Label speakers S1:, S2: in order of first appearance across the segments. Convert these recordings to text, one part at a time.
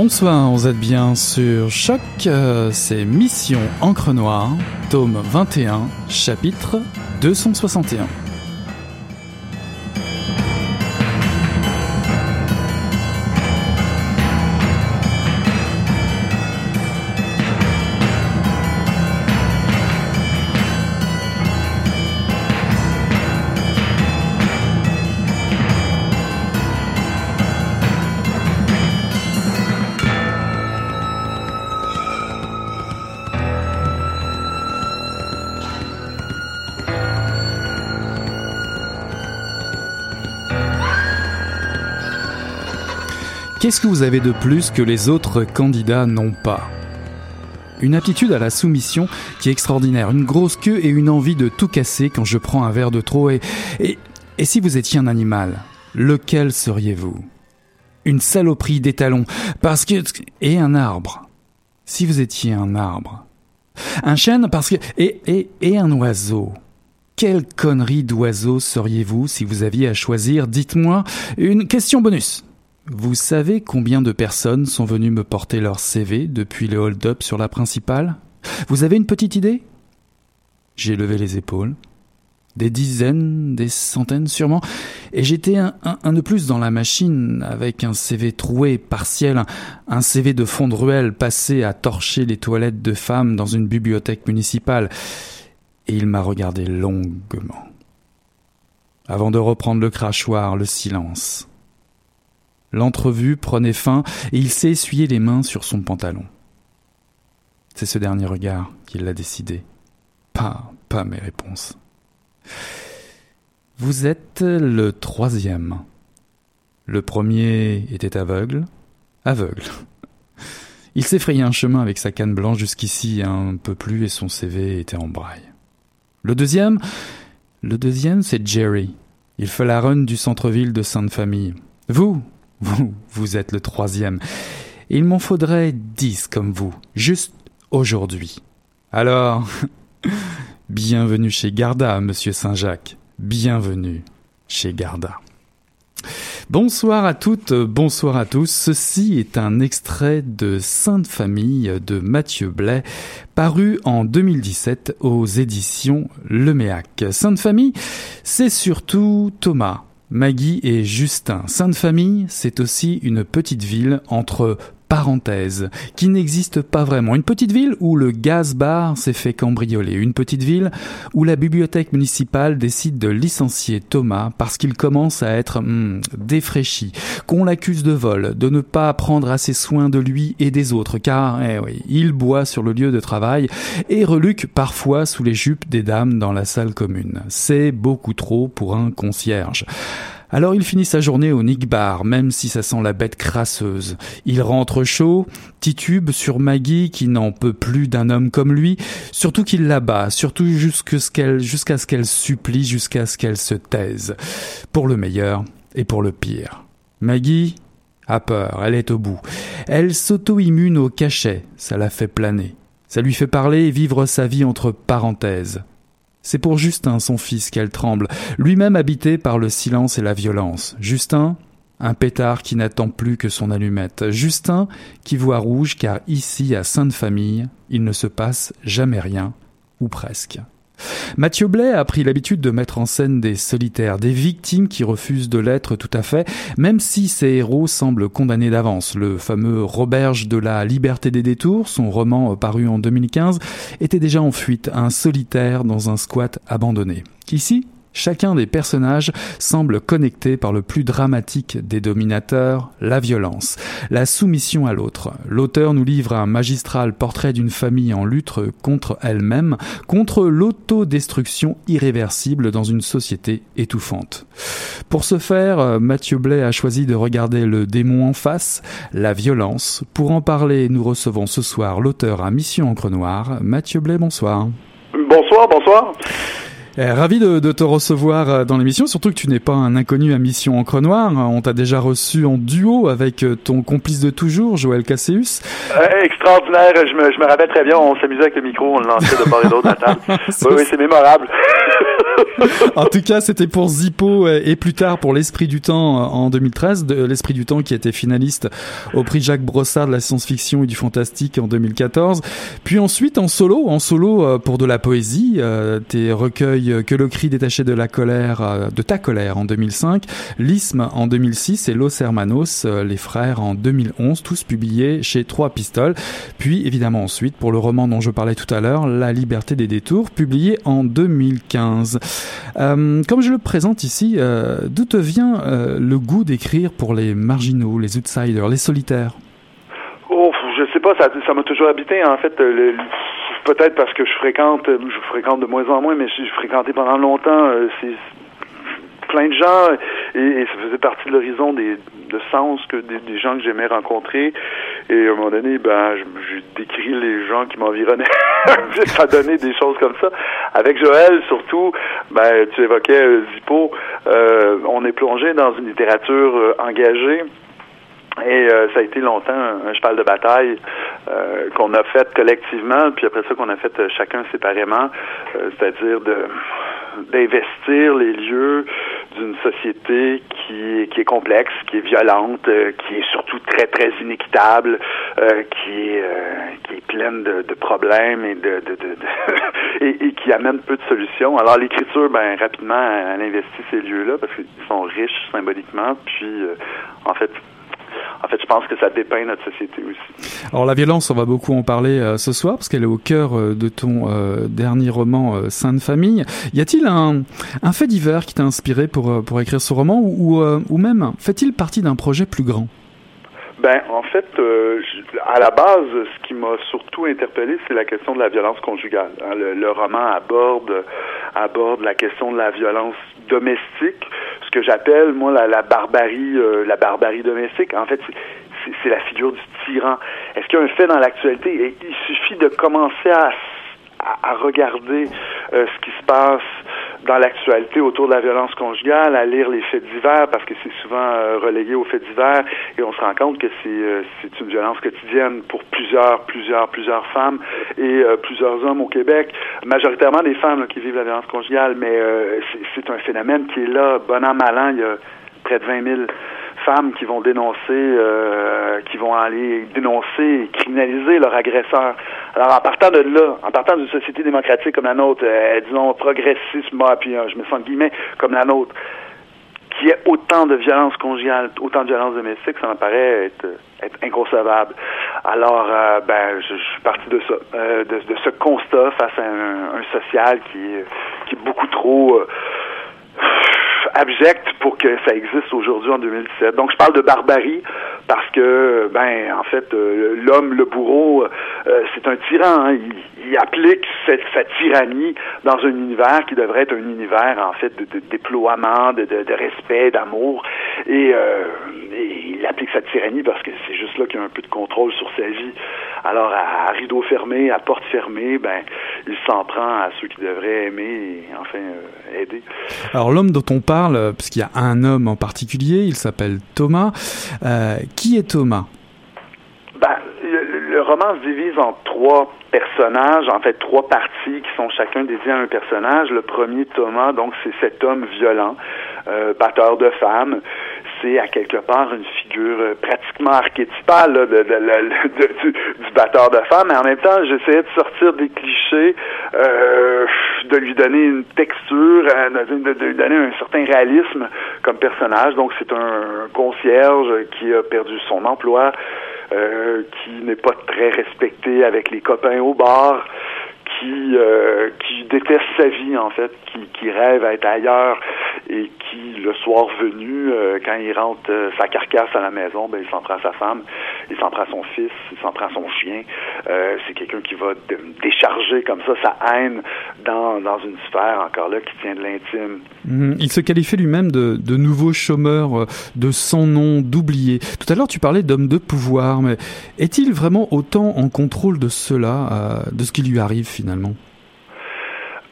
S1: Bonsoir, vous êtes bien sur Choc, euh, c'est Mission Encre Noire, tome 21, chapitre 261. Qu'est-ce que vous avez de plus que les autres candidats n'ont pas Une aptitude à la soumission qui est extraordinaire, une grosse queue et une envie de tout casser quand je prends un verre de trop et... Et, et si vous étiez un animal, lequel seriez-vous? Une saloperie d'étalons, parce que... Et un arbre. Si vous étiez un arbre. Un chêne, parce que... Et, et, et un oiseau. Quelle connerie d'oiseau seriez-vous si vous aviez à choisir? Dites-moi une question bonus. Vous savez combien de personnes sont venues me porter leur CV depuis le hold-up sur la principale? Vous avez une petite idée? J'ai levé les épaules. Des dizaines, des centaines sûrement. Et j'étais un, de plus dans la machine, avec un CV troué, partiel, un CV de fond de ruelle passé à torcher les toilettes de femmes dans une bibliothèque municipale. Et il m'a regardé longuement. Avant de reprendre le crachoir, le silence. L'entrevue prenait fin et il s'est essuyé les mains sur son pantalon. C'est ce dernier regard qui l'a décidé. Pas, pas mes réponses. Vous êtes le troisième. Le premier était aveugle. Aveugle. Il s'est frayé un chemin avec sa canne blanche jusqu'ici un peu plus et son CV était en braille. Le deuxième, le deuxième, c'est Jerry. Il fait la run du centre-ville de Sainte-Famille. Vous, vous, vous êtes le troisième. Il m'en faudrait dix comme vous, juste aujourd'hui. Alors, bienvenue chez Garda, monsieur Saint-Jacques. Bienvenue chez Garda. Bonsoir à toutes, bonsoir à tous. Ceci est un extrait de Sainte Famille de Mathieu Blais, paru en 2017 aux éditions Leméac. Sainte Famille, c'est surtout Thomas, Maggie et Justin. Sainte-Famille, c'est aussi une petite ville entre parenthèses, qui n'existe pas vraiment. Une petite ville où le gaz bar s'est fait cambrioler. Une petite ville où la bibliothèque municipale décide de licencier Thomas parce qu'il commence à être hmm, défraîchi, qu'on l'accuse de vol, de ne pas prendre assez soin de lui et des autres, car eh il boit sur le lieu de travail et reluque parfois sous les jupes des dames dans la salle commune. C'est beaucoup trop pour un concierge. Alors il finit sa journée au Nick Bar, même si ça sent la bête crasseuse. Il rentre chaud, titube sur Maggie qui n'en peut plus d'un homme comme lui, surtout qu'il la bat, surtout jusqu'à ce qu'elle, supplie, jusqu'à ce qu'elle se taise. Pour le meilleur et pour le pire. Maggie a peur, elle est au bout. Elle s'auto-immune au cachet, ça la fait planer. Ça lui fait parler et vivre sa vie entre parenthèses. C'est pour Justin, son fils, qu'elle tremble, lui-même habité par le silence et la violence. Justin, un pétard qui n'attend plus que son allumette. Justin, qui voit rouge car ici, à Sainte-Famille, il ne se passe jamais rien, ou presque. Mathieu Blais a pris l'habitude de mettre en scène des solitaires, des victimes qui refusent de l'être tout à fait, même si ces héros semblent condamnés d'avance. Le fameux Roberge de la liberté des détours, son roman paru en 2015, était déjà en fuite, un solitaire dans un squat abandonné. Ici, Chacun des personnages semble connecté par le plus dramatique des dominateurs, la violence, la soumission à l'autre. L'auteur nous livre un magistral portrait d'une famille en lutte contre elle-même, contre l'autodestruction irréversible dans une société étouffante. Pour ce faire, Mathieu Blais a choisi de regarder le démon en face, la violence. Pour en parler, nous recevons ce soir l'auteur à Mission Encre Noire. Mathieu Blais, bonsoir.
S2: Bonsoir, bonsoir.
S1: Eh, ravi de, de, te recevoir euh, dans l'émission, surtout que tu n'es pas un inconnu à Mission Encre Noire. On t'a déjà reçu en duo avec euh, ton complice de toujours, Joël Casséus.
S2: Euh, extraordinaire, je me, je me rappelle très bien, on s'amusait avec le micro, on le lançait de part et d'autre à table. oui, oui, c'est mémorable.
S1: en tout cas, c'était pour Zippo et plus tard pour L'Esprit du Temps en 2013, de L'Esprit du Temps qui était finaliste au prix Jacques Brossard de la science-fiction et du fantastique en 2014. Puis ensuite en solo, en solo pour de la poésie, tes recueils que le cri détaché de la colère, euh, de ta colère en 2005, L'Isme en 2006 et Los Hermanos, euh, les frères en 2011, tous publiés chez Trois Pistoles. Puis évidemment ensuite pour le roman dont je parlais tout à l'heure, La Liberté des détours, publié en 2015. Euh, comme je le présente ici, euh, d'où te vient euh, le goût d'écrire pour les marginaux, les outsiders, les solitaires?
S2: Oh, je sais pas, ça m'a toujours habité en fait. Le, peut-être parce que je fréquente, je fréquente de moins en moins, mais j'ai fréquenté pendant longtemps euh, plein de gens et, ça faisait partie de l'horizon des de sens que des, gens que j'aimais rencontrer. Et à un moment donné ben décrit les gens qui m'environnaient. Ça donnait des choses comme ça. Avec Joël surtout ben tu évoquais euh, Zippo euh, on est plongé dans une littérature euh, engagée et euh, ça a été longtemps un, cheval de bataille euh, qu'on a fait collectivement, puis après ça qu'on a fait euh, chacun séparément, c'est-à-dire de d'investir les lieux d'une société qui, qui est complexe, qui est violente, qui est surtout très très inéquitable, qui est qui est pleine de, de problèmes et de, de, de, et, et, qui amène peu de solutions. Alors l'écriture, ben rapidement, elle investit ces lieux-là parce qu'ils sont riches symboliquement, puis en fait en fait, je pense que ça dépeint notre société aussi.
S1: Alors la violence, on va beaucoup en parler euh, ce soir parce qu'elle est au cœur euh, de ton euh, dernier roman Sainte Famille. Y a-t-il un, fait divers qui t'a inspiré pour, pour écrire ce roman ou, ou même fait-il partie d'un projet plus grand?
S2: Ben, en fait, à la base, ce qui m'a surtout interpellé, c'est la question de la violence conjugale. Hein. Le, roman aborde aborde la question de la violence domestique, ce que j'appelle moi la, la barbarie, euh, la barbarie domestique. En fait, c'est la figure du tyran. Est-ce qu'il y a un fait dans l'actualité? Il suffit de commencer à à, regarder euh, ce qui se passe dans l'actualité autour de la violence conjugale, à lire les faits divers parce que c'est souvent euh, relayé aux faits divers et on se rend compte que c'est euh, c'est une violence quotidienne pour plusieurs plusieurs plusieurs femmes et plusieurs hommes au Québec, majoritairement des femmes qui vivent la violence conjugale, mais c'est un phénomène qui est là, bon an mal an, il y a près de 20 000 femmes qui vont dénoncer, euh, qui vont aller dénoncer criminaliser leur agresseur. Alors, en partant de là, en partant d'une société démocratique comme la nôtre, euh, disons progressisme, puis euh, je me sens guillemets comme la nôtre, qui ait autant de violence conjugale, autant de violence domestique, ça me paraît être, inconcevable. Alors, ben, je, suis parti de ça, de, ce constat face à un, social qui est beaucoup trop abject pour que ça existe aujourd'hui en 2017. Donc je parle de barbarie parce que ben en fait euh, l'homme le bourreau euh, c'est un tyran hein. il, applique cette, sa tyrannie dans un univers qui devrait être un univers en fait de, de déploiement de, de, de respect d'amour et, euh, et, il applique sa tyrannie parce que c'est juste là qu'il y a un peu de contrôle sur sa vie alors à, à rideau fermé à porte fermée ben il s'en prend à ceux qui devraient aimer et enfin euh, aider
S1: alors l'homme dont on parle puisqu'il y a un homme en particulier il s'appelle Thomas euh, qui est Thomas?
S2: Ben, le, le, roman se divise en trois personnages, en fait trois parties qui sont chacun dédiées à un personnage. Le premier, Thomas, donc c'est cet homme violent, euh, batteur de femmes. C'est à quelque part une figure euh, pratiquement archétypale là, du, batteur de femmes, mais en même temps, j'essayais de sortir des clichés euh, de lui donner une texture, de, lui donner un certain réalisme comme personnage. Donc c'est un concierge qui a perdu son emploi, qui n'est pas très respecté avec les copains au bar, qui euh, qui déteste sa vie en fait, qui, rêve à être ailleurs et qui le soir venu, euh, quand il rentre euh, sa carcasse à la maison, ben il s'en prend à sa femme, il s'en prend à son fils, il s'en prend à son chien. c'est quelqu'un qui va décharger comme ça sa haine dans, dans une sphère encore là qui tient de l'intime.
S1: Mhm. Il se qualifie lui-même de nouveau chômeur, de sans nom, d'oublié. Tout à l'heure tu parlais d'homme de pouvoir, mais est-il vraiment autant en contrôle de cela, de ce qui lui arrive finalement?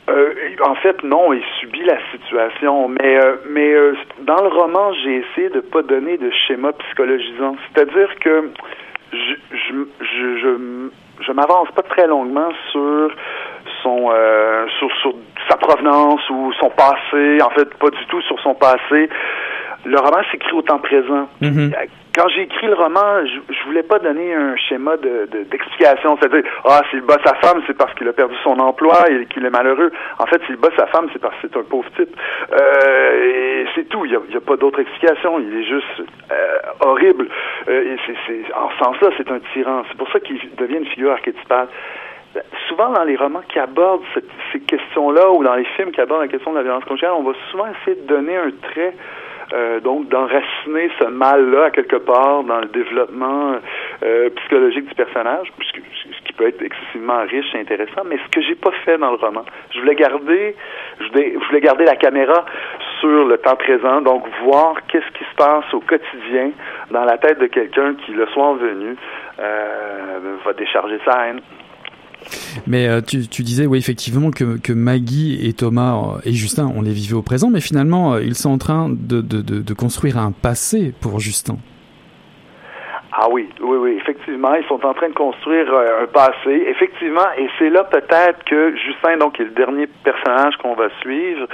S2: Euh, en fait, non, il subit la situation. Mais, euh, mais euh, dans le roman, j'ai essayé de pas donner de schéma psychologisant. C'est-à-dire que je, je, je, je, m'avance pas très longuement sur son sur, sur sa provenance ou son passé. En fait, pas du tout sur son passé. Le roman s'écrit au temps présent. Mm-hmm quand j'ai écrit le roman, je, voulais pas donner un schéma de, d'explication, c'est-à-dire ah s'il bat sa femme, c'est parce qu'il a perdu son emploi et qu'il est malheureux. En fait, s'il bat sa femme, c'est parce que c'est un pauvre type. Euh, c'est tout. Il y a, a, pas d'autre explication. Il est juste euh, horrible. Euh, en ce sens-là, c'est un tyran. C'est pour ça qu'il devient une figure archétypale souvent dans les romans qui abordent ces questions-là ou dans les films qui abordent la question de la violence conjugale, on va souvent essayer de donner un trait euh, donc d'enraciner ce mal-là à quelque part dans le développement euh, psychologique du personnage, puisque, ce qui peut être excessivement riche et intéressant, mais ce que j'ai pas fait dans le roman. Je voulais garder, je voulais, garder la caméra sur le temps présent, donc voir qu'est-ce qui se passe au quotidien dans la tête de quelqu'un qui, le soir venu, euh, va décharger sa haine.
S1: Mais euh, tu, disais, oui, effectivement, que, que, Maggie et Thomas euh, et Justin, on les vivait au présent, mais finalement, euh, ils sont en train de, de, construire un passé pour Justin.
S2: Ah oui, oui, oui, effectivement, ils sont en train de construire un passé, effectivement, et c'est là peut-être que Justin, donc, est le dernier personnage qu'on va suivre,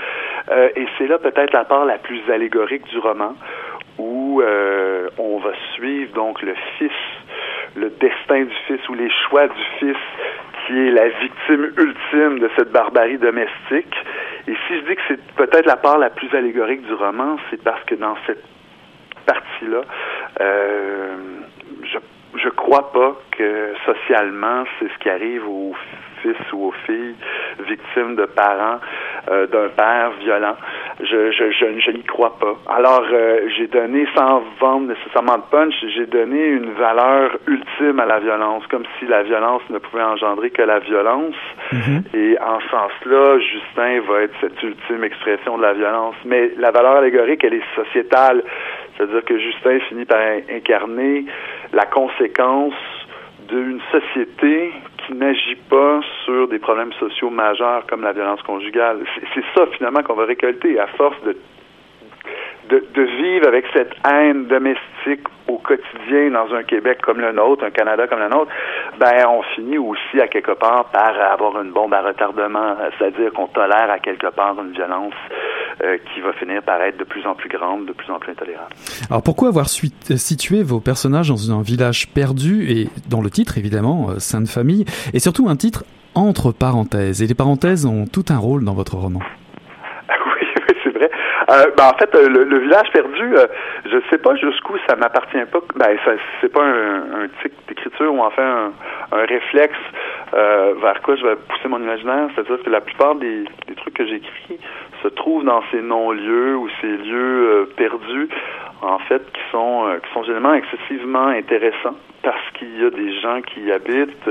S2: et c'est là peut-être la part la plus allégorique du roman, où on va suivre donc le fils le destin du fils ou les choix du fils qui est la victime ultime de cette barbarie domestique. Et si je dis que c'est peut-être la part la plus allégorique du roman, c'est parce que dans cette partie-là, euh, je je crois pas que socialement c'est ce qui arrive aux fils ou aux filles victimes de parents euh, d'un père violent. Je, je, je, je n'y crois pas. Alors, euh, j'ai donné, sans vendre nécessairement de punch, j'ai donné une valeur ultime à la violence, comme si la violence ne pouvait engendrer que la violence. Mm-hmm. Et en ce sens-là, Justin va être cette ultime expression de la violence. Mais la valeur allégorique, elle est sociétale. C'est-à-dire que Justin finit par incarner la conséquence d'une société qui n'agit pas sur des problèmes sociaux majeurs comme la violence conjugale. C'est ça finalement qu'on va récolter à force de de, vivre avec cette haine domestique au quotidien dans un Québec comme le nôtre, un Canada comme le nôtre, ben on finit aussi à quelque part par avoir une bombe à retardement, c'est-à-dire qu'on tolère à quelque part une violence euh, qui va finir par être de plus en plus grande, de plus en plus intolérable.
S1: Alors pourquoi avoir situé vos personnages dans un village perdu et dans le titre évidemment euh, Sainte Famille et surtout un titre entre parenthèses? Et les parenthèses ont tout un rôle dans votre roman.
S2: Euh, ben, en fait, euh, le, village perdu, euh, je sais pas jusqu'où ça m'appartient pas. Ben, ça, c'est pas un, un tic d'écriture ou enfin un, un réflexe euh, vers quoi je vais pousser mon imaginaire. C'est-à-dire que la plupart des, des trucs que j'écris se trouvent dans ces non-lieux ou ces lieux perdus, en fait, qui sont qui sont généralement excessivement intéressants parce qu'il y a des gens qui y habitent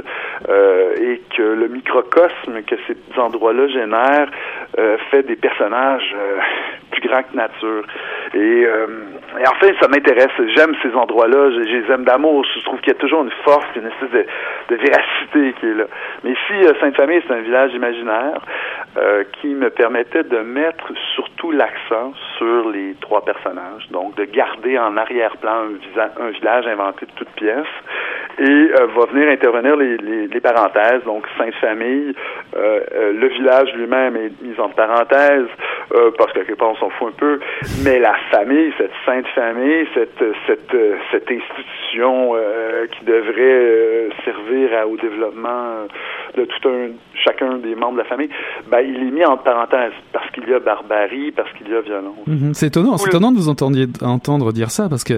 S2: euh, et que le microcosme que ces endroits-là génèrent euh, fait des personnages euh, plus grands que nature. Et, et enfin, ça m'intéresse. J'aime ces endroits-là. Je, les aime d'amour. Je trouve qu'il y a toujours une force, une espèce de, de véracité qui est là. Mais ici, Sainte-Famille, c'est un village imaginaire qui me permettait de mettre surtout l'accent sur les trois personnages. Donc, de garder en arrière-plan un, un village inventé de toutes pièces et euh, va venir intervenir les, les, les parenthèses, donc Sainte Famille, euh, euh, le village lui-même est mis en parenthèse parce que quelque part on s'en fout un peu, mais la famille, cette Sainte Famille, cette cette cette institution qui devrait servir à, au développement de tout un chacun des membres de la famille, ben, il est mis en parenthèse parce qu'il y a barbarie, parce qu'il y a violence.
S1: Mhm. c'est étonnant, c'est étonnant de vous entendre dire ça parce que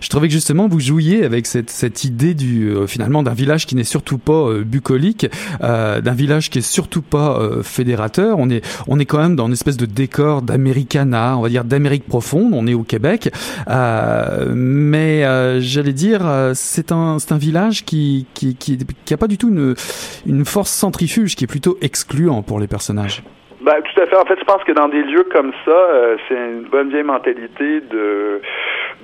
S1: je trouvais que justement vous jouiez avec cette, cette idée du euh, finalement d'un village qui n'est surtout pas euh, bucolique, euh, d'un village qui est surtout pas fédérateur. On est on est quand même dans une espèce de décor d'Americana, on va dire d'Amérique profonde. On est au Québec, mais j'allais dire c'est un c'est un village qui qui qui qui a pas du tout une une force centrifuge qui est plutôt excluant pour les personnages.
S2: Ben, tout à fait. En fait, je pense que dans des lieux comme ça, c'est une bonne vieille mentalité de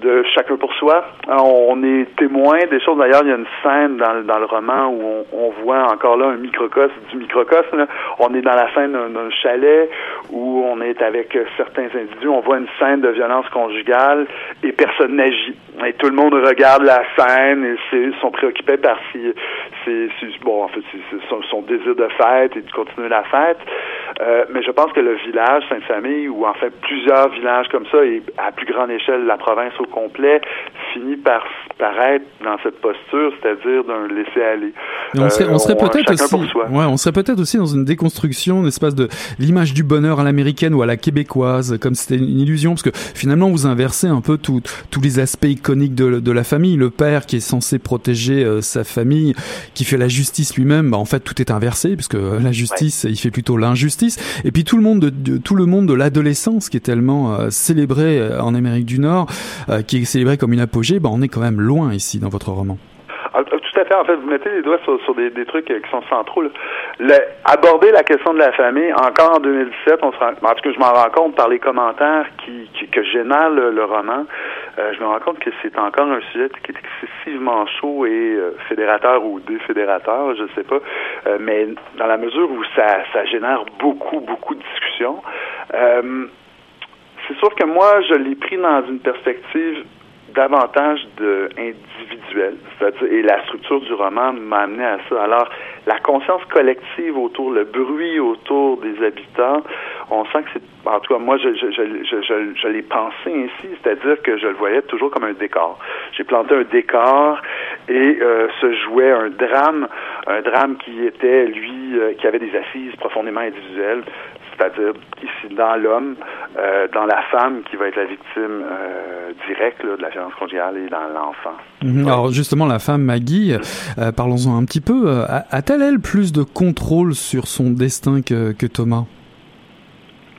S2: de chacun pour soi. On est témoin des choses. D'ailleurs, il y a une scène dans, le roman où on, voit encore là un microcosme du microcosme. On est dans la scène d'un chalet où on est avec certains individus. On voit une scène de violence conjugale et personne n'agit. Tout le monde regarde la scène et sont préoccupés par si, bon, en fait, son, son, désir de fête et de continuer la fête. Euh, mais je pense que le village Sainte-Famille, ou en fait plusieurs villages comme ça, et à plus grande échelle la province au complet, finit par paraître dans cette posture, c'est-à-dire d'un laisser-aller.
S1: On serait, on serait peut-être aussi, ouais, on serait peut-être aussi dans une déconstruction, de l'image du bonheur à l'américaine ou à la québécoise, comme c'était une illusion, parce que finalement vous inversez un peu tous les aspects iconiques de, de, la famille. Le père qui est censé protéger euh, sa famille, qui fait la justice lui-même, bah, en fait tout est inversé, puisque la justice, il fait plutôt l'injustice. Et puis tout le monde de, tout le monde de l'adolescence qui est tellement euh, célébré euh, en Amérique du Nord, qui est célébré comme une apogée, bah, on est quand même loin ici dans votre roman.
S2: Ah, tout à fait. En fait, vous mettez les doigts sur, des, trucs qui sont centraux. Aborder la question de la famille, encore en 2017, on se rend, en tout cas, je m'en rends compte par les commentaires qui, que génère le, roman. Euh, je me rends compte que c'est encore un sujet qui est excessivement chaud et euh, fédérateur ou défédérateur, je ne sais pas. Euh, mais dans la mesure où ça génère beaucoup, beaucoup de discussions. C'est sûr que moi, je l'ai pris dans une perspective davantage de individuel. Et la structure du roman m'a amené à ça. Alors, la conscience collective autour, le bruit autour des habitants, on sent que c'est, en tout cas, moi, je l'ai pensé ainsi, c'est-à-dire que je le voyais toujours comme un décor. J'ai planté un décor et euh, se jouait un drame, un drame qui était, lui, euh, qui avait des assises profondément individuelles c'est-à-dire ici dans l'homme, euh, dans la femme qui va être la victime euh, directe là, de la violence conjugale et dans l'enfant.
S1: Mhm. Alors justement, la femme Maggie, euh, parlons-en un petit peu, a-t-elle elle plus de contrôle sur son destin que, que Thomas?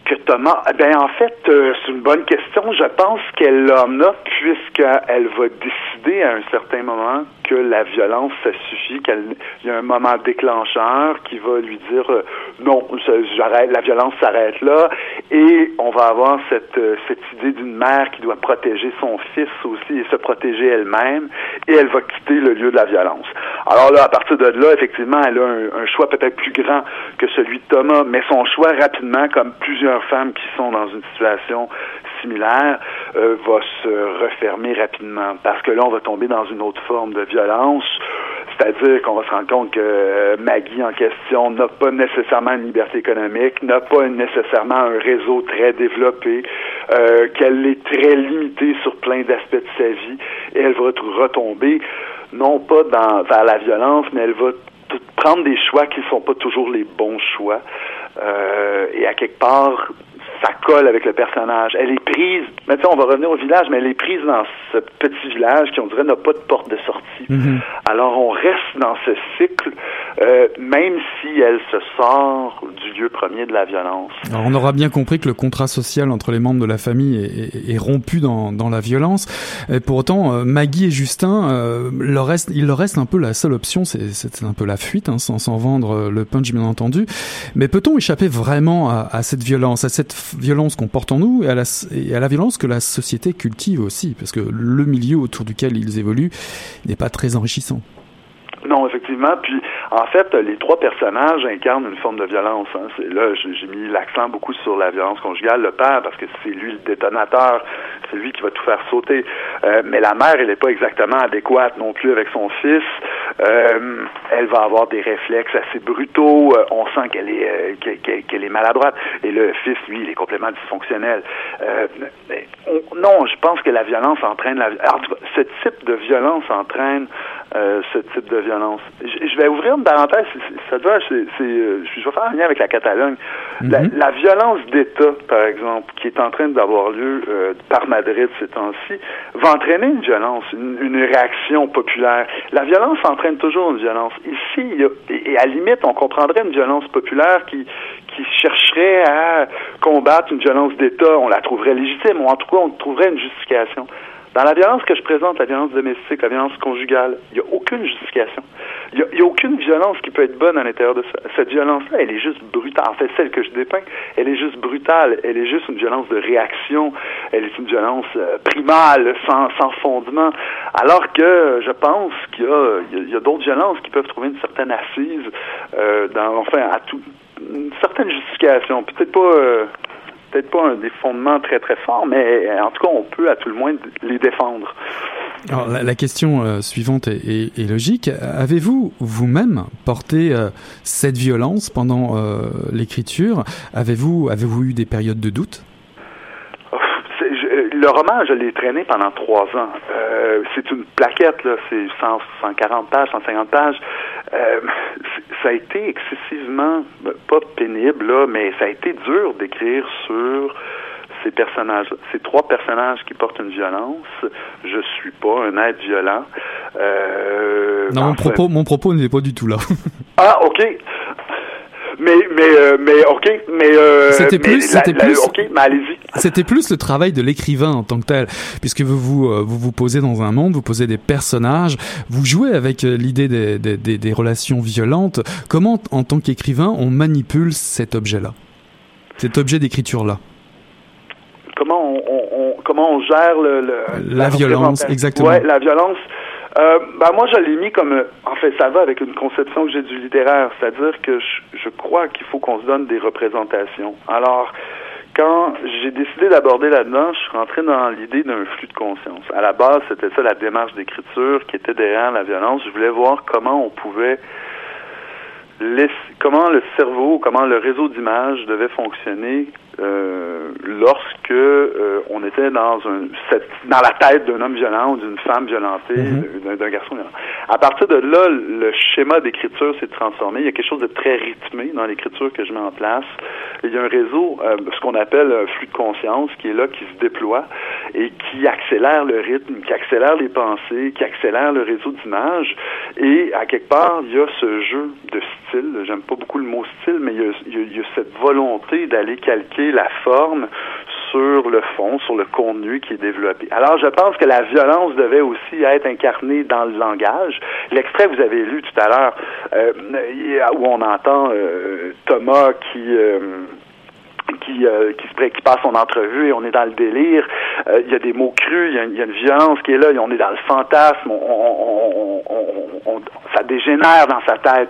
S2: Que Thomas, eh bien en fait, euh, c'est une bonne question. Je pense qu'elle en a puisqu'elle va décider à un certain moment que la violence, ça suffit, qu'il y a un moment déclencheur qui va lui dire euh, non, j'arrête, la violence s'arrête là, et on va avoir cette euh, cette idée d'une mère qui doit protéger son fils aussi et se protéger elle-même, et elle va quitter le lieu de la violence. Alors là, à partir de là, effectivement, elle a un, un choix peut-être plus grand que celui de Thomas, mais son choix rapidement, comme plusieurs femmes qui sont dans une situation similaire, euh, va se refermer rapidement, parce que là, on va tomber dans une autre forme de violence. C'est-à-dire qu'on va se rendre compte que Maggie en question n'a pas nécessairement une liberté économique, n'a pas nécessairement un réseau très développé, euh, qu'elle est très limitée sur plein d'aspects de sa vie, et elle va retomber non pas dans, vers la violence, mais elle va prendre des choix qui ne sont pas toujours les bons choix. Euh, et à quelque part, ça colle avec le personnage. Elle est prise, maintenant on va revenir au village, mais elle est prise dans ce petit village qui, on dirait, n'a pas de porte de sortie. Mm -hmm. Alors on reste dans ce cycle, euh, même si elle se sort du lieu premier de la violence.
S1: Alors on aura bien compris que le contrat social entre les membres de la famille est, est, est rompu dans, dans la violence. Et pour autant, euh, Maggie et Justin, euh, leur reste, il leur reste un peu la seule option, c'est un peu la fuite, hein, sans, sans vendre le punch bien entendu. Mais peut-on échapper vraiment à, à cette violence, à cette violence qu'on porte en nous et à, la, violence que la société cultive aussi, parce que le milieu autour duquel ils évoluent n'est pas très enrichissant.
S2: Non, effectivement. Puis, en fait, les trois personnages incarnent une forme de violence. Hein. Là, j'ai mis l'accent beaucoup sur la violence conjugale. Le père, parce que c'est lui le détonateur, c'est lui qui va tout faire sauter. Euh, mais la mère, elle n'est pas exactement adéquate non plus avec son fils. Euh, elle va avoir des réflexes assez brutaux. Euh, on sent qu'elle est euh, qu'elle qu est maladroite. Et le fils, lui, il est complètement dysfonctionnel. Euh, on, non, je pense que la violence entraîne la. Alors, ce type de violence entraîne euh, ce type de violence. Je, vais ouvrir une parenthèse, ça doit, c'est, euh, je vais faire un lien avec la Catalogne. la,
S1: Mhm.
S2: la violence d'État, par exemple, qui est en train d'avoir lieu euh, par Madrid ces temps-ci, va entraîner une violence, une, une réaction populaire. La violence entraîne toujours une violence. Ici, il y a- et à la limite, on comprendrait une violence populaire qui qui chercherait à combattre une violence d'État, on la trouverait légitime, ou en tout cas, on trouverait une justification. Dans la violence que je présente, la violence domestique, la violence conjugale, il n'y a aucune justification. Il n'y a, aucune violence qui peut être bonne à l'intérieur de ça. Cette violence-là, elle est juste brutale. En fait, celle que je dépeins, elle est juste brutale. Elle est juste une violence de réaction. Elle est une violence euh, primale, sans, sans fondement. Alors que je pense qu'il y a, a d'autres violences qui peuvent trouver une certaine assise, euh, dans, enfin, à tout, une certaine justification. Peut-être pas... euh, peut-être pas un des fondements très très forts, mais en tout cas, on peut à tout le moins les défendre.
S1: La, question euh, suivante est, logique. Avez-vous vous-même porté euh, cette violence pendant euh, l'écriture? Avez-vous avez-vous eu des périodes de doute?
S2: Le roman, je l'ai traîné pendant trois ans. Euh, c'est une plaquette, là, c'est 100, 140 pages, 150 pages. Euh, ça a été excessivement, pas pénible, là, mais ça a été dur d'écrire sur ces personnages, ces trois personnages qui portent une violence. Je suis pas un être violent. Euh,
S1: Non, mon propos, mon propos n'est pas du tout là.
S2: Ah, ok. Mais, mais, euh, mais, ok, mais. Euh,
S1: C'était plus-
S2: la-
S1: c'était
S2: la-
S1: plus-
S2: Ok, mais allez-y.
S1: C'était plus le travail de l'écrivain en tant que tel, puisque vous vous, euh, vous vous posez dans un monde, vous posez des personnages, vous jouez avec euh, l'idée des, des, des, des relations violentes. Comment, en tant qu'écrivain, on manipule cet objet-là, cet objet d'écriture-là?
S2: Comment on, on- on- comment on gère le, le-
S1: La violence,
S2: représentation.
S1: exactement.
S2: Ouais, la violence. Ben moi, je l'ai mis comme. En fait, ça va avec une conception que j'ai du littéraire, c'est-à-dire que je, je crois qu'il faut qu'on se donne des représentations. Alors, quand j'ai décidé d'aborder là-dedans, je suis rentré dans l'idée d'un flux de conscience. À la base, c'était ça la démarche d'écriture qui était derrière la violence. Je voulais voir comment on pouvait comment le cerveau, comment le réseau d'images devait fonctionner euh, lorsque euh, on était dans un cette- dans la tête d'un homme violent ou d'une femme violentée,
S1: Mhm.
S2: d'un- d'un garçon violent. À partir de là, le schéma d'écriture s'est transformé. Il y a quelque chose de très rythmé dans l'écriture que je mets en place. Il y a un réseau, euh, ce qu'on appelle un flux de conscience, qui est là, qui se déploie et qui accélère le rythme, qui accélère les pensées, qui accélère le réseau d'images. Et à quelque part, il y a ce jeu de style. J'aime pas beaucoup le mot style, mais il y a, il y a- il y a cette volonté d'aller calquer la forme sur le fond, sur le contenu qui est développé. Alors, je pense que la violence devait aussi être incarnée dans le langage. L'extrait que vous avez lu tout à l'heure, euh, où on entend euh, Thomas qui... euh, qui, euh, qui, se, qui passe son entrevue et on est dans le délire. Euh, Il y a des mots crus, il y, a, une violence qui est là, et on est dans le fantasme, on, ça dégénère dans sa tête.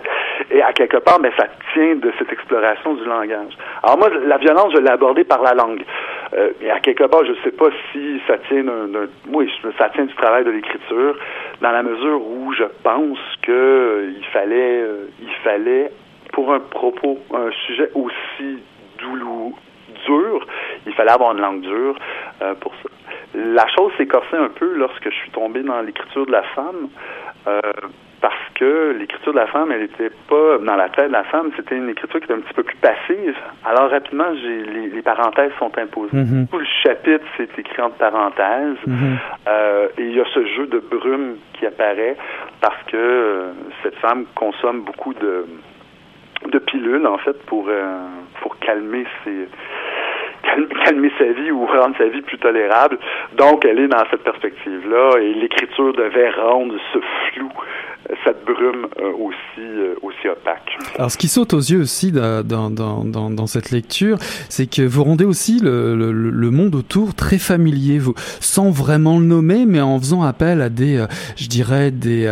S2: Et à quelque part, mais ça tient de cette exploration du langage. Alors moi, la violence, je l'ai abordée par la langue. Euh, et à quelque part, je ne sais pas si ça tient d'un, ça tient du travail de l'écriture, dans la mesure où je pense que euh, il fallait, il fallait pour un propos, un sujet aussi douloureux, dur, il fallait avoir une langue dure euh, pour ça. La chose s'est corsée un peu lorsque je suis tombé dans l'écriture de la femme, euh, parce que l'écriture de la femme, elle n'était pas dans la tête de la femme, c'était une écriture qui était un petit peu plus passive. Alors rapidement, j'ai, les, les parenthèses sont imposées.
S1: Mhm.
S2: Tout le chapitre, c'est écrit entre parenthèses.
S1: Mhm.
S2: Euh, et il y a ce jeu de brume qui apparaît parce que euh, cette femme consomme beaucoup de de pilules en fait pour euh, pour calmer ses calmer, sa vie ou rendre sa vie plus tolérable. Donc elle est dans cette perspective là et l'écriture devait rendre ce flou cette brume euh, aussi euh, aussi opaque.
S1: Alors, ce qui saute aux yeux aussi dans, dans, dans, dans, cette lecture, c'est que vous rendez aussi le, le, le monde autour très familier, vous, sans vraiment le nommer, mais en faisant appel à des, euh, je dirais, des,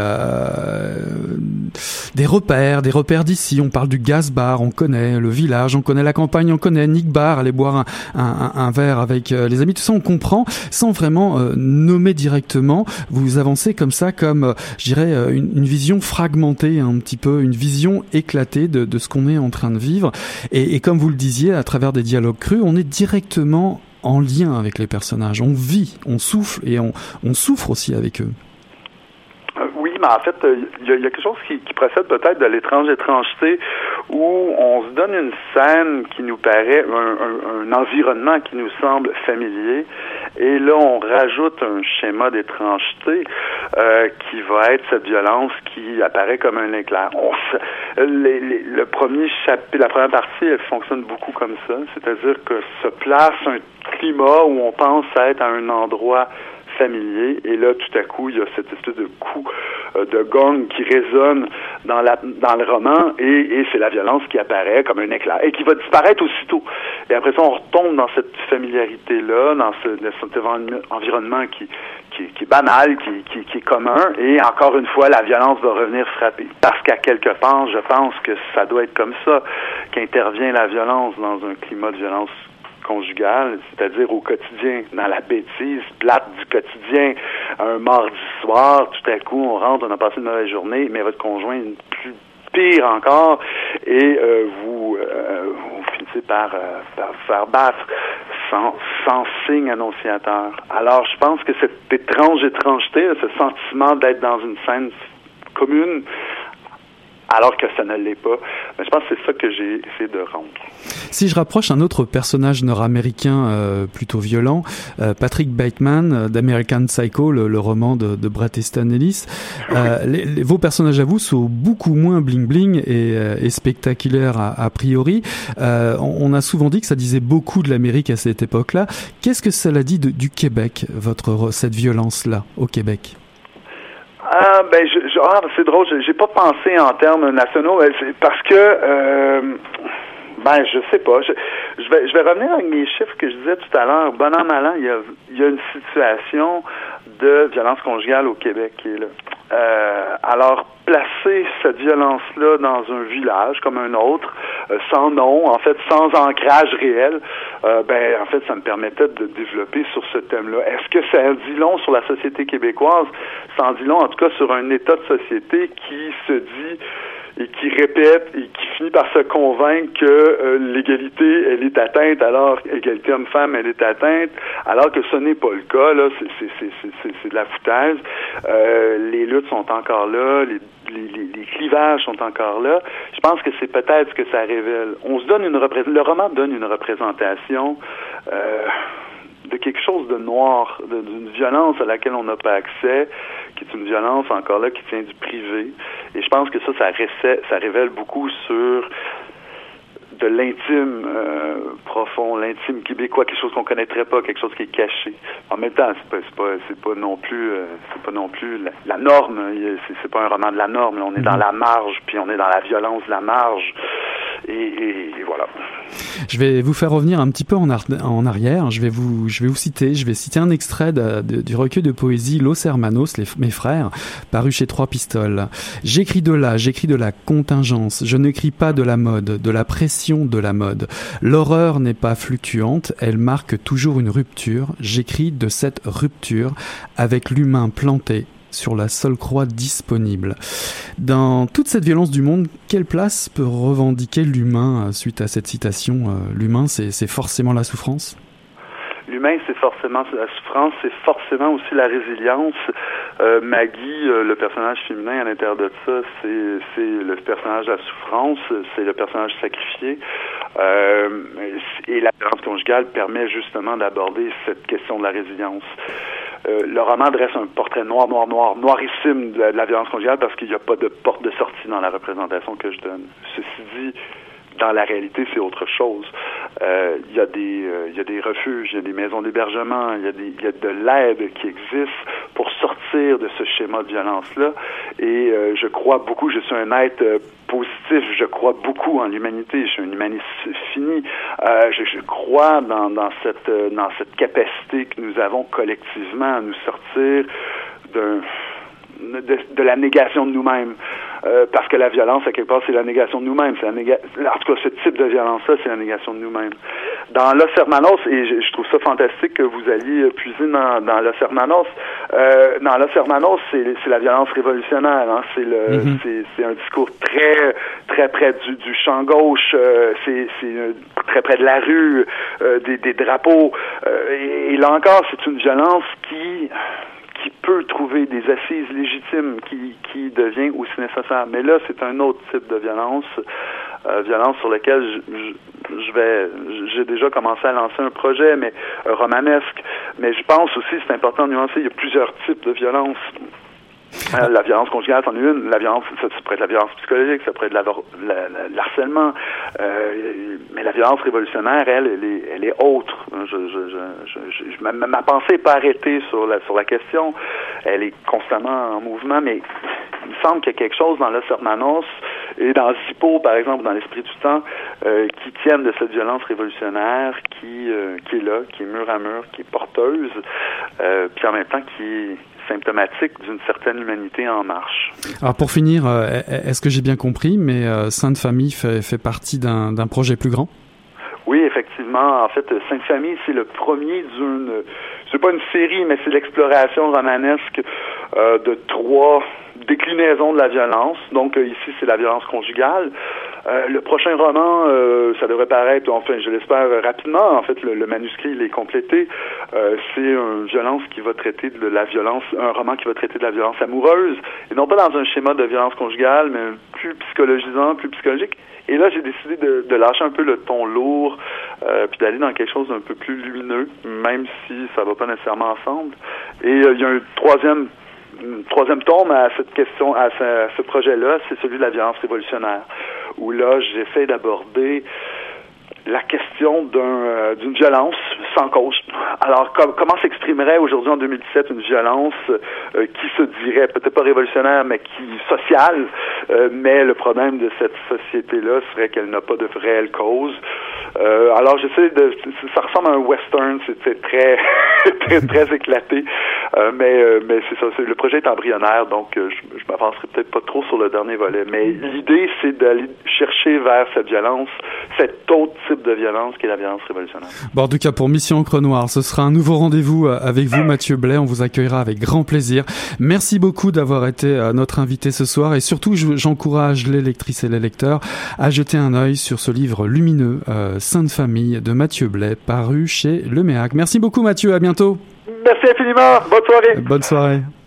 S1: des repères, des repères d'ici. On parle du gaz bar, on connaît le village, on connaît la campagne, on connaît Nick Bar, aller boire un, un, verre avec euh, les amis, tout ça on comprend, sans vraiment euh, nommer directement. Vous avancez comme ça, comme, euh, je dirais, une, vision fragmentée, un petit peu, une vision éclatée de, ce qu'on est en train de vivre. Et, comme vous le disiez, à travers des dialogues crus, on est directement en lien avec les personnages. On vit, on souffle et on souffre aussi avec eux.
S2: Euh, en fait, il y, a quelque chose qui, qui procède peut-être de l'étrange étrangeté où on se donne une scène qui nous paraît, un, environnement qui nous semble familier, et là on rajoute un schéma d'étrangeté euh, qui va être cette violence qui apparaît comme un éclair. Le premier chapitre, la première partie, elle fonctionne beaucoup comme ça, c'est-à-dire que se place un climat où on pense être à un endroit familier. Et là, tout à coup, il y a cette espèce de coup euh, de gong qui résonne dans, la, dans le roman et, et c'est la violence qui apparaît comme un éclair et qui va disparaître aussitôt. Et après ça, on retombe dans cette familiarité-là, dans, ce, cet environnement qui, qui, qui, est banal, qui, qui, qui, est commun, et encore une fois, la violence va revenir frapper. Parce qu'à quelque part, je pense que ça doit être comme ça qu'intervient la violence dans un climat de violence c'est-à-dire au quotidien, dans la bêtise plate du quotidien. Un mardi soir, tout à coup, on rentre, on a passé une mauvaise journée, mais votre conjoint est plus pire encore, et euh, vous, euh, vous finissez par, euh, faire battre sans signe annonciateur. Alors, je pense que cette étrange étrangeté, ce sentiment d'être dans une scène commune, alors que ça ne l'est pas. Mais je pense que c'est ça que j'ai essayé de rendre.
S1: Si je rapproche un autre personnage nord-américain euh, plutôt violent, euh, Patrick Bateman euh, d'American Psycho, le, le, roman de, de Bret Easton Ellis, euh, les, les, vos personnages à vous sont beaucoup moins bling-bling et, et spectaculaires a, a priori. On, a souvent dit que ça disait beaucoup de l'Amérique à cette époque-là. Qu'est-ce que cela dit de, du Québec, votre cette violence-là au Québec?
S2: Ah, ben, je, je ah, c'est drôle, j'ai pas pensé en termes nationaux, parce que, euh, ben, je sais pas. Je, vais, je vais revenir avec mes chiffres que je disais tout à l'heure. Bon an, mal an, il y a, il y a une situation de violence conjugale au Québec qui est là. Euh, alors, placer cette violence-là dans un village comme un autre, euh, sans nom, en fait, sans ancrage réel, euh, ben, en fait, ça me permettait de développer sur ce thème-là. Est-ce que ça en dit long sur la société québécoise? Ça en dit long, en tout cas, sur un état de société qui se dit et qui répète et qui finit par se convaincre que euh, l'égalité, elle est atteinte, alors égalité homme-femme, elle est atteinte, alors que ce n'est pas le cas, là, c'est de la foutaise. Euh, les luttes sont encore là, les, les, les, clivages sont encore là. Je pense que c'est peut-être ce que ça révèle. On se donne une le roman donne une représentation euh, de quelque chose de noir, d'une violence à laquelle on n'a pas accès, qui est une violence encore là qui tient du privé. Et je pense que ça, ça, révèle beaucoup sur de l'intime euh, profond, l'intime québécois, quelque chose qu'on connaîtrait pas, quelque chose qui est caché. En même temps, c'est pas, pas, c'est pas non plus, euh, c'est pas non plus la, la norme. C'est, c'est pas un roman de la norme. On est dans la marge, puis on est dans la violence de la marge. Et, et, et voilà.
S1: Je vais vous faire revenir un petit peu en, ar en arrière. Je vais vous, je vais vous citer. Je vais citer un extrait de, de, du recueil de poésie Los Hermanos, les, mes frères, paru chez Trois Pistoles. J'écris de là, j'écris de la contingence. Je n'écris pas de la mode, de la pression de la mode. L'horreur n'est pas fluctuante, elle marque toujours une rupture. J'écris de cette rupture avec l'humain planté sur la seule croix disponible. Dans toute cette violence du monde, quelle place peut revendiquer l'humain suite à cette citation L'humain, c'est forcément la souffrance?
S2: L'humain, c'est forcément la souffrance, c'est forcément aussi la résilience. Euh, Maggie, euh, le personnage féminin à l'intérieur de ça, c'est le personnage de la souffrance, c'est le personnage sacrifié. Euh, et la violence conjugale permet justement d'aborder cette question de la résilience. Euh, le roman dresse un portrait noir, noir, noir, noirissime de la, de la violence conjugale parce qu'il n'y a pas de porte de sortie dans la représentation que je donne. Ceci dit, dans la réalité, c'est autre chose. Euh, il y a des euh, il y a des refuges, il y a des maisons d'hébergement, il y a des il y a de l'aide qui existe pour sortir de ce schéma de violence là. Et euh, je crois beaucoup. Je suis un être euh, positif. Je crois beaucoup en l'humanité. Je suis un humaniste fini. Euh, je, je, crois dans dans cette dans cette capacité que nous avons collectivement à nous sortir d'un de, de, la négation de nous-mêmes. Euh, parce que la violence, à quelque part, c'est la négation de nous-mêmes. C'est la néga... En tout cas, ce type de violence-là, c'est la négation de nous-mêmes. Dans Los Hermanos, et je, je, trouve ça fantastique que vous alliez puiser dans, dans Los Hermanos, euh, dans Los Hermanos, c'est la violence révolutionnaire. Hein? C'est le, mm -hmm. c'est un discours très, très près du, du champ gauche. Euh, c'est très près de la rue, euh, des, des, drapeaux. Euh, et, et là encore, c'est une violence qui qui peut trouver des assises légitimes qui, qui devient aussi nécessaire. Mais là, c'est un autre type de violence, euh, violence sur laquelle je, vais, j'ai déjà commencé à lancer un projet, mais romanesque. Mais je pense aussi, c'est important de nuancer, il y a plusieurs types de violence. Euh, la violence conjugale, c'en est une. La violence, ça, pourrait être la violence psychologique, ça pourrait être la, l'harcèlement. Euh, mais la violence révolutionnaire, elle, elle est, autre. Ma, pensée n'est pas arrêtée sur la, question. Elle est constamment en mouvement, mais il me semble qu'il y a quelque chose dans le Sermanos et dans Zippo, par exemple, dans l'esprit du temps, euh, qui tiennent de cette violence révolutionnaire qui, qui est là, qui est mur à mur, qui est porteuse, puis en même temps qui symptomatique d'une certaine humanité en marche.
S1: Alors pour finir, euh, est-ce que j'ai bien compris, mais euh, Sainte Famille fait, fait partie d'un projet plus grand?
S2: Oui, effectivement. En fait, Sainte Famille, c'est le premier d'une, c'est pas une série, mais c'est l'exploration romanesque euh, de trois déclinaisons de la violence. Donc ici, c'est la violence conjugale. Euh, le prochain roman, euh, ça devrait paraître, enfin, je l'espère rapidement. En fait, le, manuscrit il est complété. Euh, c'est une violence qui va traiter de la violence, un roman qui va traiter de la violence amoureuse, et non pas dans un schéma de violence conjugale, mais plus psychologisant, plus psychologique. Et là, j'ai décidé de, lâcher un peu le ton lourd, puis d'aller dans quelque chose d'un peu plus lumineux, même si ça va pas nécessairement ensemble. Et il y a un troisième troisième tome à cette question, à ce, ce projet-là, c'est celui de la violence révolutionnaire où là, j'essaie d'aborder la question d'un, d'une violence sans cause. Alors, comment s'exprimerait aujourd'hui en 2017 une violence euh, qui se dirait peut-être pas révolutionnaire, mais qui sociale, euh, mais le problème de cette société-là serait qu'elle n'a pas de réelle cause? Euh, alors, j'essaie de, ça ressemble à un western, c'est, très, très, très éclaté, mais, mais c'est ça, le projet est embryonnaire, donc je, je m'avancerai peut-être pas trop sur le dernier volet, mais l'idée, c'est d'aller chercher vers cette violence, cet autre type de violence qui est la violence révolutionnaire.
S1: Bon, en tout cas, pour Mission Encre Noire, ce sera un nouveau rendez-vous euh, avec vous, Mathieu Blais. On vous accueillera avec grand plaisir. Merci beaucoup d'avoir été euh, notre invité ce soir et surtout, j'encourage les lectrices et les lecteurs à jeter un œil sur ce livre lumineux, euh, Sainte Famille de Mathieu Blais, paru chez Le Méac. Merci beaucoup, Mathieu. À bientôt.
S2: Merci infiniment. Bonne soirée.
S1: Bonne soirée.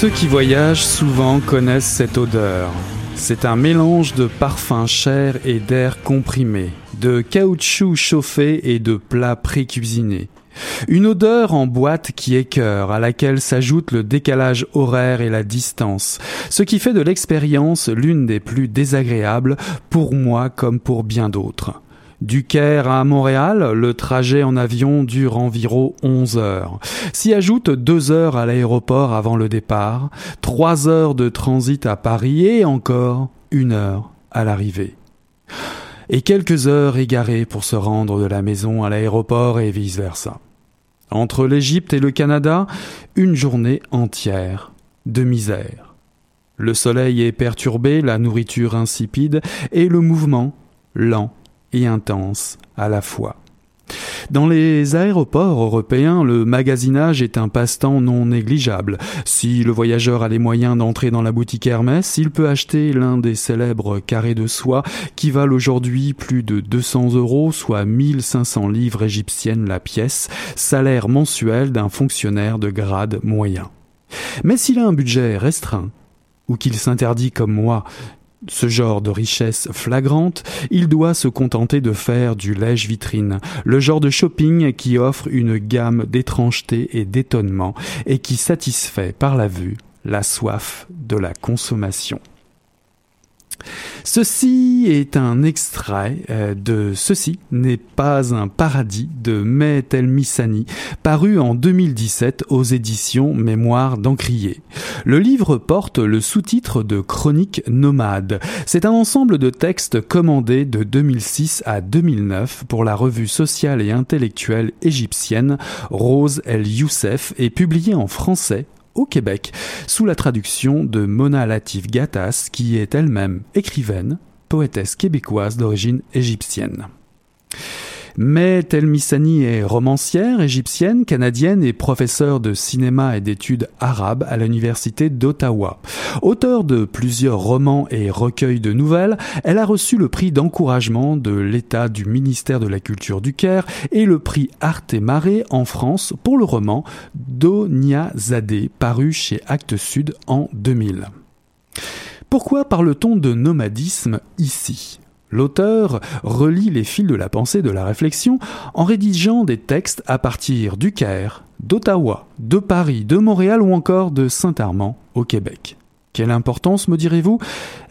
S1: Ceux qui voyagent souvent connaissent cette odeur. C'est un mélange de parfums chers et d'air comprimé, de caoutchouc chauffé et de plats précuisinés. Une odeur en boîte qui écœure, à laquelle s'ajoute le décalage horaire et la distance, ce qui fait de l'expérience l'une des plus désagréables pour moi comme pour bien d'autres. Du Caire à Montréal, le trajet en avion dure environ 11 heures. S'y ajoute deux heures à l'aéroport avant le départ, trois heures de transit à Paris et encore une heure à l'arrivée. Et quelques heures égarées pour se rendre de la maison à l'aéroport et vice-versa. Entre l'Égypte et le Canada, une journée entière de misère. Le soleil est perturbé, la nourriture insipide et le mouvement lent et intense à la fois. Dans les aéroports européens, le magasinage est un passe-temps non négligeable. Si le voyageur a les moyens d'entrer dans la boutique Hermès, il peut acheter l'un des célèbres carrés de soie qui valent aujourd'hui plus de 200 euros, soit 1500 livres égyptiennes la pièce, salaire mensuel d'un fonctionnaire de grade moyen. Mais s'il a un budget restreint, ou qu'il s'interdit comme moi ce genre de richesse flagrante, il doit se contenter de faire du lèche-vitrine, le genre de shopping qui offre une gamme d'étrangeté et d'étonnement et qui satisfait par la vue la soif de la consommation. Ceci est un extrait euh, de Ceci n'est pas un paradis de Mehetel Missani, paru en 2017 aux éditions Mémoire d'Encrier. Le livre porte le sous-titre de Chronique nomade. C'est un ensemble de textes commandés de 2006 à 2009 pour la revue sociale et intellectuelle égyptienne Rose El Youssef et publié en français au Québec, sous la traduction de Mona Latif Gattas, qui est elle-même écrivaine, poétesse québécoise d'origine égyptienne. Mais Telmisani est romancière égyptienne, canadienne et professeure de cinéma et d'études arabes à l'université d'Ottawa. Auteure de plusieurs romans et recueils de nouvelles, elle a reçu le prix d'encouragement de l'État du ministère de la Culture du Caire et le prix Arte Marée en France pour le roman Donia Zadeh paru chez Actes Sud en 2000. Pourquoi parle-t-on de nomadisme ici? L'auteur relie les fils de la pensée de la réflexion en rédigeant des textes à partir du Caire, d'Ottawa, de Paris, de Montréal ou encore de Saint-Armand au Québec. Quelle importance, me direz-vous?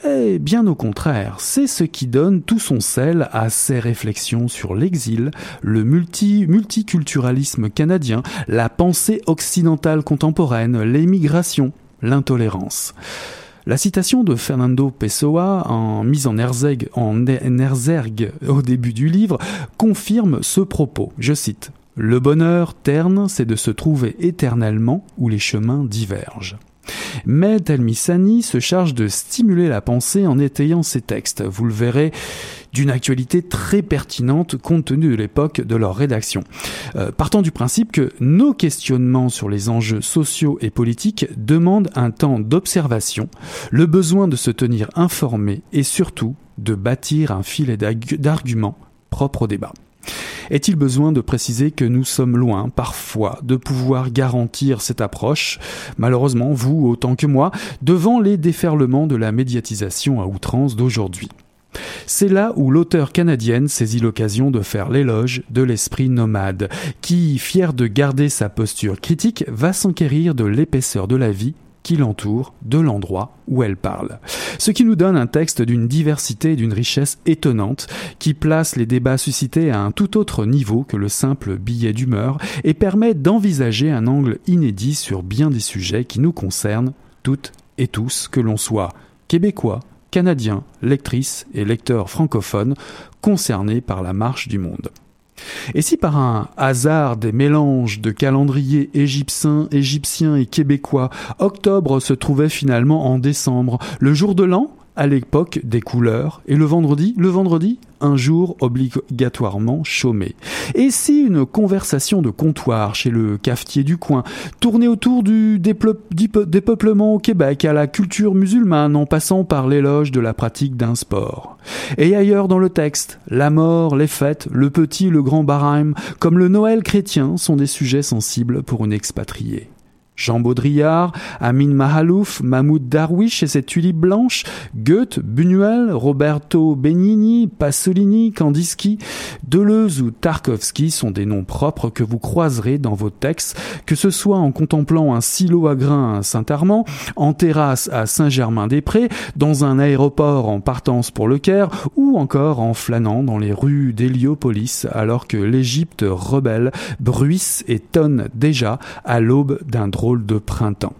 S1: Eh bien au contraire, c'est ce qui donne tout son sel à ces réflexions sur l'exil, le multi multiculturalisme canadien, la pensée occidentale contemporaine, l'émigration, l'intolérance. La citation de Fernando Pessoa, en mise en erzeg, en erzergue au début du livre, confirme ce propos. Je cite Le bonheur terne, c'est de se trouver éternellement où les chemins divergent. Mais Telmisani se charge de stimuler la pensée en étayant ses textes. Vous le verrez, d'une actualité très pertinente compte tenu de l'époque de leur rédaction. Euh, partant du principe que nos questionnements sur les enjeux sociaux et politiques demandent un temps d'observation, le besoin de se tenir informé et surtout de bâtir un filet d'arguments propre au débat. Est-il besoin de préciser que nous sommes loin, parfois, de pouvoir garantir cette approche, malheureusement, vous autant que moi, devant les déferlements de la médiatisation à outrance d'aujourd'hui c'est là où l'auteur canadienne saisit l'occasion de faire l'éloge de l'esprit nomade, qui, fier de garder sa posture critique, va s'enquérir de l'épaisseur de la vie qui l'entoure, de l'endroit où elle parle. Ce qui nous donne un texte d'une diversité et d'une richesse étonnante, qui place les débats suscités à un tout autre niveau que le simple billet d'humeur, et permet d'envisager un angle inédit sur bien des sujets qui nous concernent toutes et tous, que l'on soit québécois, canadiens, lectrices et lecteurs francophones concernés par la marche du monde. Et si par un hasard des mélanges de calendriers égyptiens, égyptiens et québécois, octobre se trouvait finalement en décembre, le jour de l'an à l'époque des couleurs, et le vendredi, le vendredi, un jour obligatoirement chômé. Et si une conversation de comptoir chez le cafetier du coin tournait autour du dépeuplement au Québec à la culture musulmane en passant par l'éloge de la pratique d'un sport. Et ailleurs dans le texte, la mort, les fêtes, le petit, le grand barheim, comme le Noël chrétien sont des sujets sensibles pour une expatriée. Jean Baudrillard, Amin Mahalouf, Mahmoud Darwish et ses tulipes blanches, Goethe, Buñuel, Roberto Benigni, Pasolini, Kandinsky, Deleuze ou Tarkovsky sont des noms propres que vous croiserez dans vos textes, que ce soit en contemplant un silo à grains à Saint-Armand, en terrasse à Saint-Germain-des-Prés, dans un aéroport en partance pour le Caire, ou encore en flânant dans les rues d'Héliopolis alors que l'Égypte rebelle bruisse et tonne déjà à l'aube d'un drôle de printemps.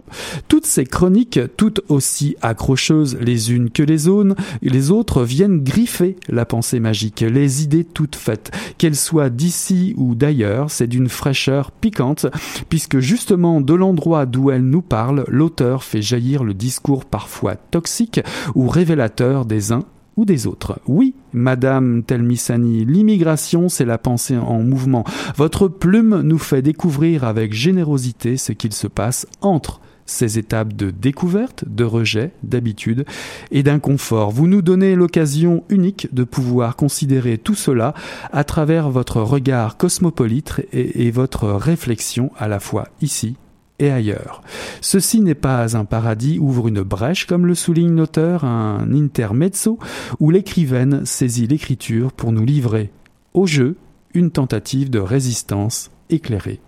S1: Toutes ces chroniques, toutes aussi accrocheuses les unes que les autres, les autres viennent griffer la pensée magique, les idées toutes faites, qu'elles soient d'ici ou d'ailleurs, c'est d'une fraîcheur piquante, puisque justement de l'endroit d'où elle nous parle, l'auteur fait jaillir le discours parfois toxique ou révélateur des uns des autres. Oui, Madame Telmisani, l'immigration, c'est la pensée en mouvement. Votre plume nous fait découvrir avec générosité ce qu'il se passe entre ces étapes de découverte, de rejet, d'habitude et d'inconfort. Vous nous donnez l'occasion unique de pouvoir considérer tout cela à travers votre regard cosmopolite et votre réflexion à la fois ici et ailleurs. Ceci n'est pas un paradis, ouvre une brèche, comme le souligne l'auteur, un intermezzo, où l'écrivaine saisit l'écriture pour nous livrer au jeu une tentative de résistance éclairée.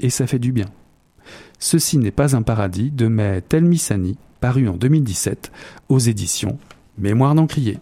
S1: Et ça fait du bien. Ceci n'est pas un paradis de Mai Telmisani, paru en 2017 aux éditions Mémoire d'Encrier.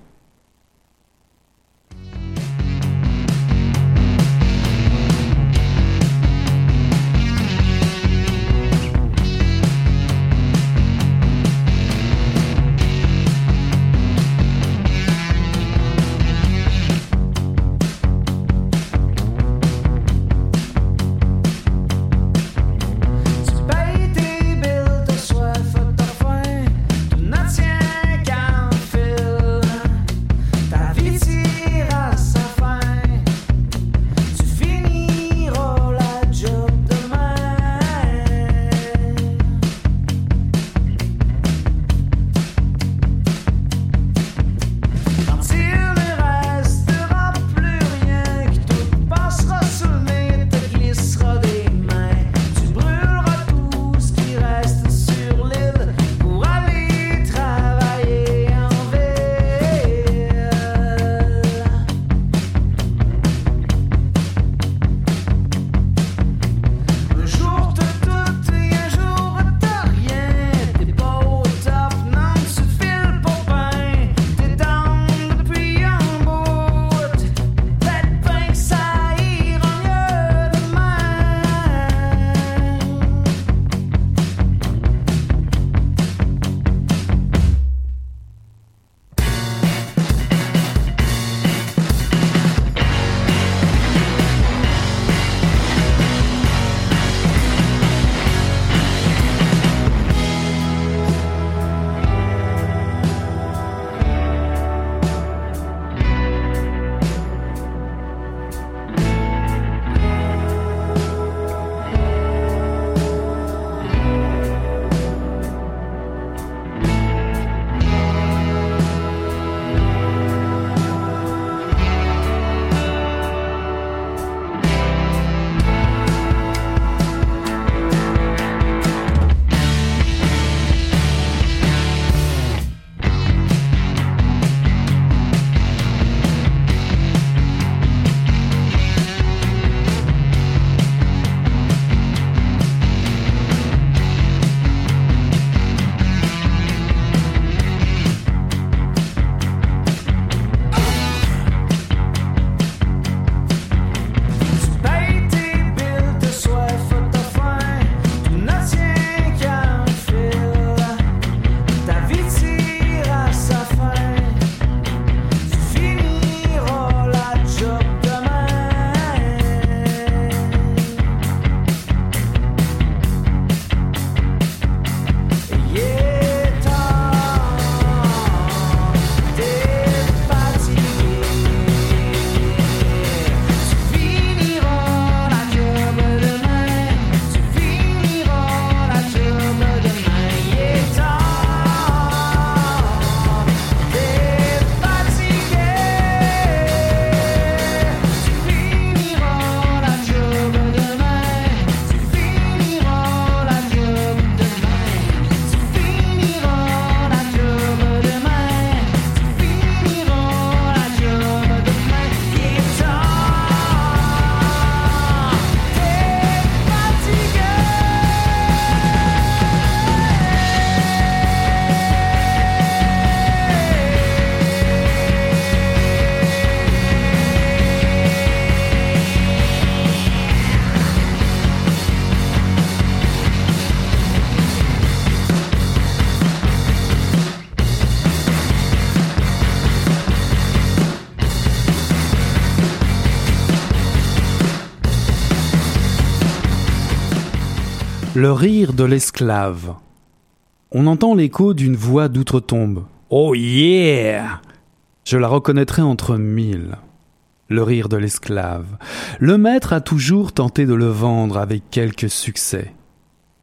S1: Le rire de l'esclave. On entend l'écho d'une voix d'outre-tombe. Oh yeah! Je la reconnaîtrai entre mille. Le rire de l'esclave. Le maître a toujours tenté de le vendre avec quelques succès.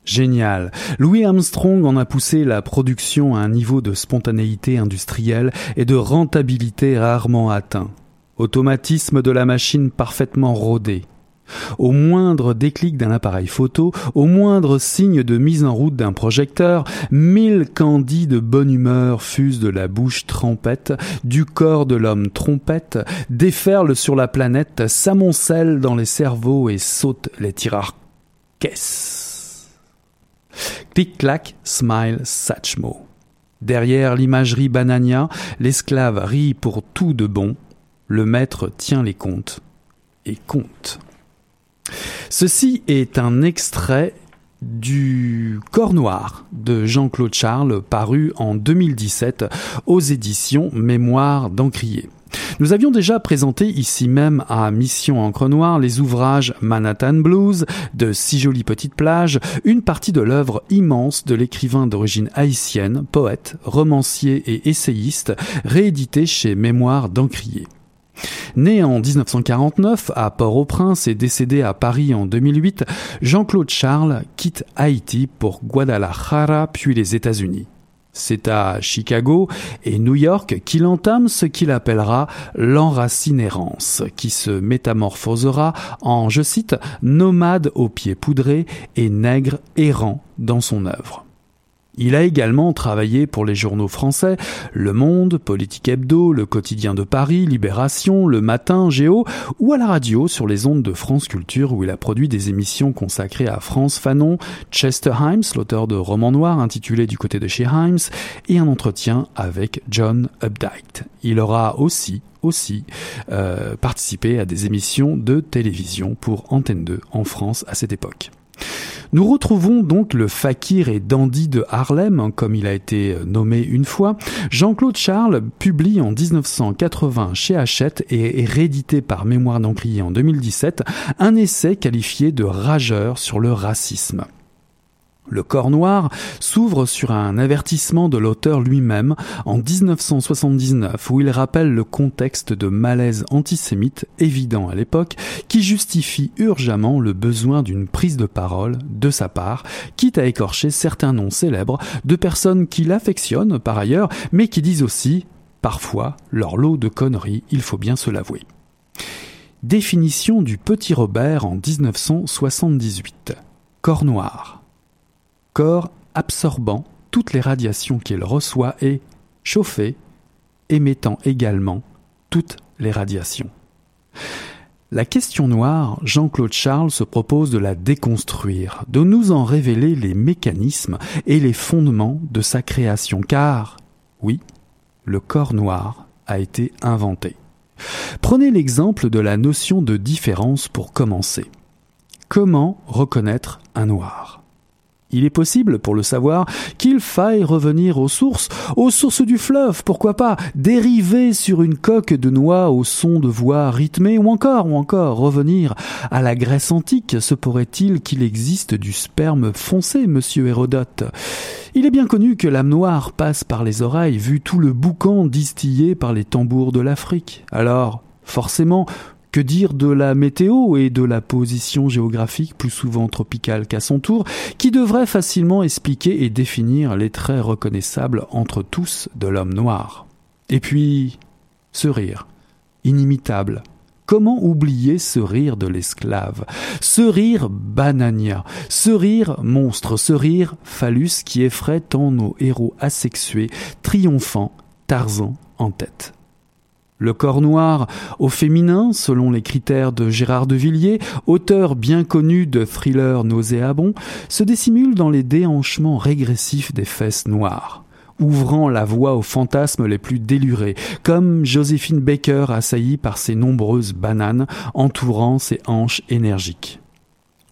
S1: Génial. Louis Armstrong en a poussé la production à un niveau de spontanéité industrielle et de rentabilité rarement atteint. Automatisme de la machine parfaitement rodé. Au moindre déclic d'un appareil photo, au moindre signe de mise en route d'un projecteur, mille candis de bonne humeur fusent de la bouche trempette, du corps de l'homme trompette, déferlent sur la planète, s'amoncellent dans les cerveaux et sautent les tirarques. Clic-clac, smile, Satchmo. Derrière l'imagerie banania, l'esclave rit pour tout de bon, le maître tient les comptes et compte. Ceci est un extrait du Corps Noir de Jean-Claude Charles paru en 2017 aux éditions Mémoire d'Encrier. Nous avions déjà présenté ici même à Mission Encre Noire les ouvrages Manhattan Blues de Si Jolie Petite Plage, une partie de l'œuvre immense de l'écrivain d'origine haïtienne, poète, romancier et essayiste, réédité chez Mémoire d'Encrier. Né en 1949 à Port-au-Prince et décédé à Paris en 2008, Jean-Claude Charles quitte Haïti pour Guadalajara puis les États-Unis. C'est à Chicago et New York qu'il entame ce qu'il appellera l'enracinérance, qui se métamorphosera en, je cite, nomade aux pieds poudrés et nègre errant dans son œuvre. Il a également travaillé pour les journaux français Le Monde, Politique Hebdo, Le Quotidien de Paris, Libération, Le Matin, Géo, ou à la radio sur les ondes de France Culture où il a produit des émissions consacrées à France Fanon, Chester Himes, l'auteur de romans noirs intitulé Du côté de chez Himes, et un entretien avec John Updike. Il aura aussi aussi euh, participé à des émissions de télévision pour Antenne 2 en France à cette époque. Nous retrouvons donc le fakir et dandy de Harlem, comme il a été nommé une fois. Jean-Claude Charles publie en 1980 chez Hachette et est réédité par Mémoire d'Encrier en 2017 un essai qualifié de rageur sur le racisme. Le corps noir s'ouvre sur un avertissement de l'auteur lui-même en 1979 où il rappelle le contexte de malaise antisémite évident à l'époque qui justifie urgemment le besoin d'une prise de parole de sa part, quitte à écorcher certains noms célèbres de personnes qui l'affectionnent par ailleurs mais qui disent aussi parfois leur lot de conneries, il faut bien se l'avouer. Définition du petit Robert en 1978. Corps noir corps absorbant toutes les radiations qu'il reçoit et chauffé, émettant également toutes les radiations. La question noire, Jean-Claude Charles se propose de la déconstruire, de nous en révéler les mécanismes et les fondements de sa création, car, oui, le corps noir a été inventé. Prenez l'exemple de la notion de différence pour commencer. Comment reconnaître un noir? Il est possible, pour le savoir, qu'il faille revenir aux sources, aux sources du fleuve, pourquoi pas, dériver sur une coque de noix au son de voix rythmées, ou encore, ou encore, revenir à la Grèce antique, se pourrait-il qu'il existe du sperme foncé, monsieur Hérodote? Il est bien connu que l'âme noire passe par les oreilles, vu tout le boucan distillé par les tambours de l'Afrique. Alors, forcément, que dire de la météo et de la position géographique plus souvent tropicale qu'à son tour, qui devrait facilement expliquer et définir les traits reconnaissables entre tous de l'homme noir? Et puis, ce rire, inimitable, Comment oublier ce rire de l'esclave, ce rire banania, ce rire monstre, ce rire phallus qui effraie tant nos héros asexués, triomphants, Tarzan en tête. Le corps noir au féminin, selon les critères de Gérard de Villiers, auteur bien connu de thrillers nauséabonds, se dissimule dans les déhanchements régressifs des fesses noires ouvrant la voie aux fantasmes les plus délurés, comme Joséphine Baker assaillie par ses nombreuses bananes entourant ses hanches énergiques.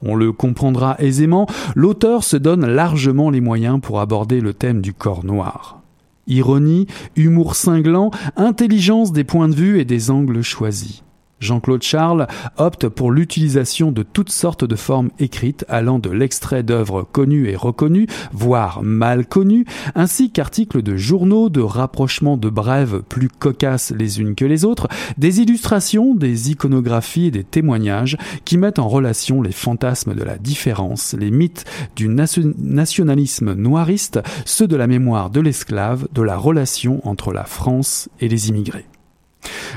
S1: On le comprendra aisément, l'auteur se donne largement les moyens pour aborder le thème du corps noir. Ironie, humour cinglant, intelligence des points de vue et des angles choisis. Jean-Claude Charles opte pour l'utilisation de toutes sortes de formes écrites allant de l'extrait d'œuvres connues et reconnues, voire mal connues, ainsi qu'articles de journaux, de rapprochements de brèves plus cocasses les unes que les autres, des illustrations, des iconographies et des témoignages qui mettent en relation les fantasmes de la différence, les mythes du nationalisme noiriste, ceux de la mémoire de l'esclave, de la relation entre la France et les immigrés.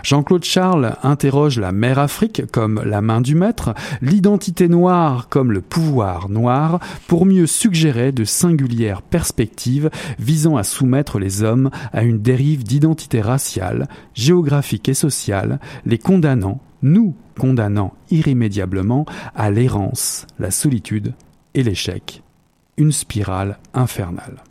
S1: Jean-Claude Charles interroge la mère Afrique comme la main du maître, l'identité noire comme le pouvoir noir, pour mieux suggérer de singulières perspectives visant à soumettre les hommes à une dérive d'identité raciale, géographique et sociale, les condamnant, nous condamnant irrémédiablement à l'errance, la solitude et l'échec. Une spirale infernale.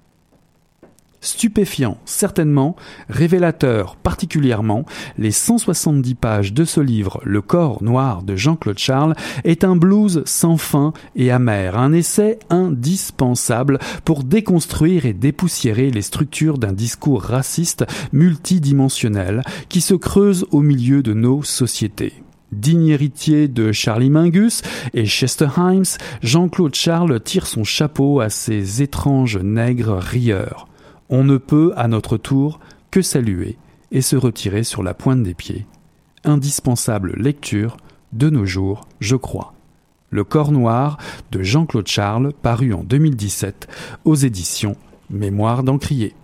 S1: Stupéfiant, certainement, révélateur particulièrement, les 170 pages de ce livre, Le corps noir de Jean-Claude Charles, est un blues sans fin et amer, un essai indispensable pour déconstruire et dépoussiérer les structures d'un discours raciste multidimensionnel qui se creuse au milieu de nos sociétés. Digne héritier de Charlie Mingus et Chester Himes, Jean-Claude Charles tire son chapeau à ces étranges nègres rieurs on ne peut, à notre tour, que saluer et se retirer sur la pointe des pieds. Indispensable lecture de nos jours, je crois. Le corps noir de Jean-Claude Charles, paru en 2017 aux éditions Mémoire d'Encrier.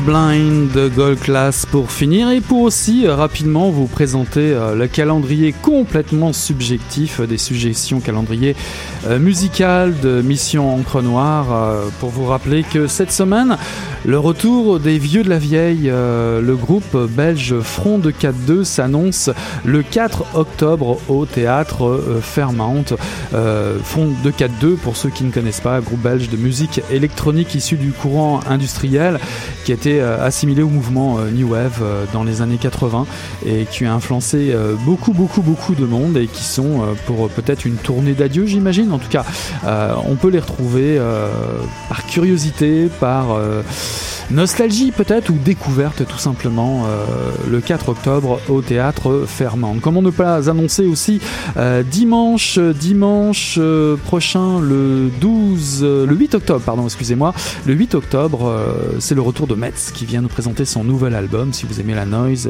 S1: Blind de Gold Class pour finir et pour aussi euh, rapidement vous présenter euh, le calendrier complètement subjectif des suggestions calendrier euh, musical de Mission Encre Noire pour vous rappeler que cette semaine le retour des vieux de la vieille, le groupe belge Front de 4-2 s'annonce le 4 octobre au théâtre Fairmount. Front de 4-2 pour ceux qui ne connaissent pas, groupe belge de musique électronique issu du courant industriel qui a été euh, assimilé au mouvement euh, New Wave euh, dans les années 80 et qui a influencé beaucoup, beaucoup, beaucoup de monde et qui sont pour peut-être une tournée d'adieu, j'imagine. En tout cas, on peut les retrouver par curiosité, par Nostalgie peut-être ou découverte tout simplement euh, le 4 octobre au théâtre Fermande. Comment ne pas annoncer aussi euh, dimanche dimanche euh, prochain le 12 le 8 octobre pardon excusez-moi le 8 octobre c'est le retour de Metz qui vient nous présenter son nouvel album si vous aimez la noise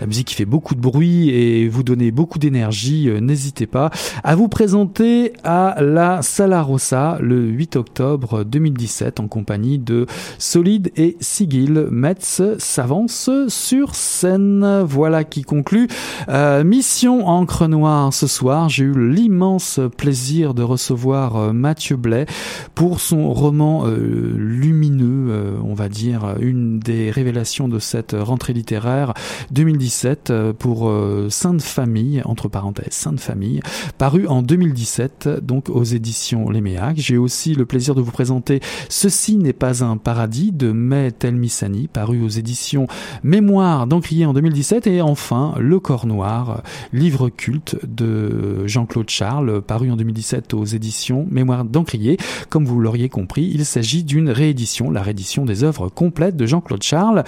S1: la musique qui fait beaucoup de bruit et vous donner beaucoup d'énergie n'hésitez pas à vous présenter à la Sala Rossa le 8 octobre 2017 en compagnie de Solide et Sigil Metz s'avance sur scène. Voilà qui conclut euh, Mission Encre Noire ce soir. J'ai eu l'immense plaisir de recevoir euh, Mathieu Blais pour son roman euh, lumineux, on va dire, une des révélations de cette rentrée littéraire 2017 pour Sainte Famille, entre parenthèses, Sainte Famille, paru en 2017, donc aux éditions Léméac. J'ai aussi le plaisir de vous présenter Ceci n'est pas un paradis de mai Telmisani, paru aux éditions Mémoire d'Encrier en 2017, et enfin Le Corps Noir, livre culte de Jean-Claude Charles, paru en 2017 aux éditions Mémoire d'Encrier. Comme vous l'auriez compris, il s'agit d'une réédition, la réédition des œuvres complètes de Jean-Claude Charles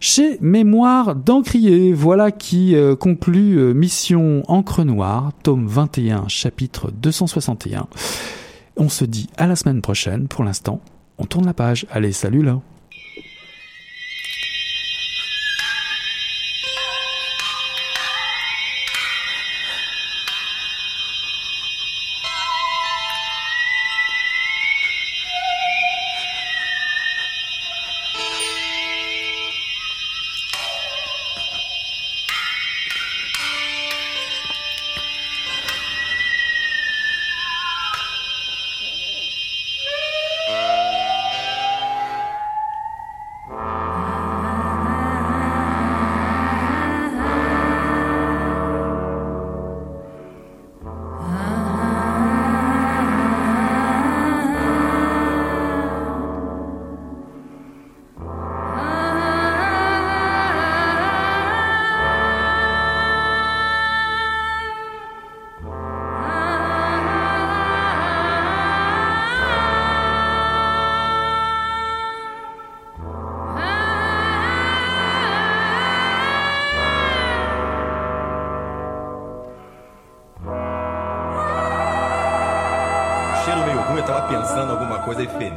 S1: chez Mémoire d'Encrier. Voilà qui euh, conclut euh, Mission Encre Noire, tome 21, chapitre 261. On se dit à la semaine prochaine. Pour l'instant, on tourne la page. Allez, salut là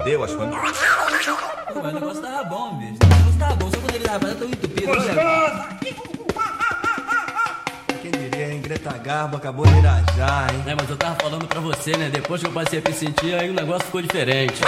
S3: e fedeu as coisas. Pô, mas o negócio tava bom, bicho. O negócio tava bom, só quando ele tava tão entupido. Quem diria, hein? Greta Garbo acabou de irajar, hein?
S4: É, mas eu tava falando pra você, né? Depois que eu passei a me sentir, aí o negócio ficou diferente.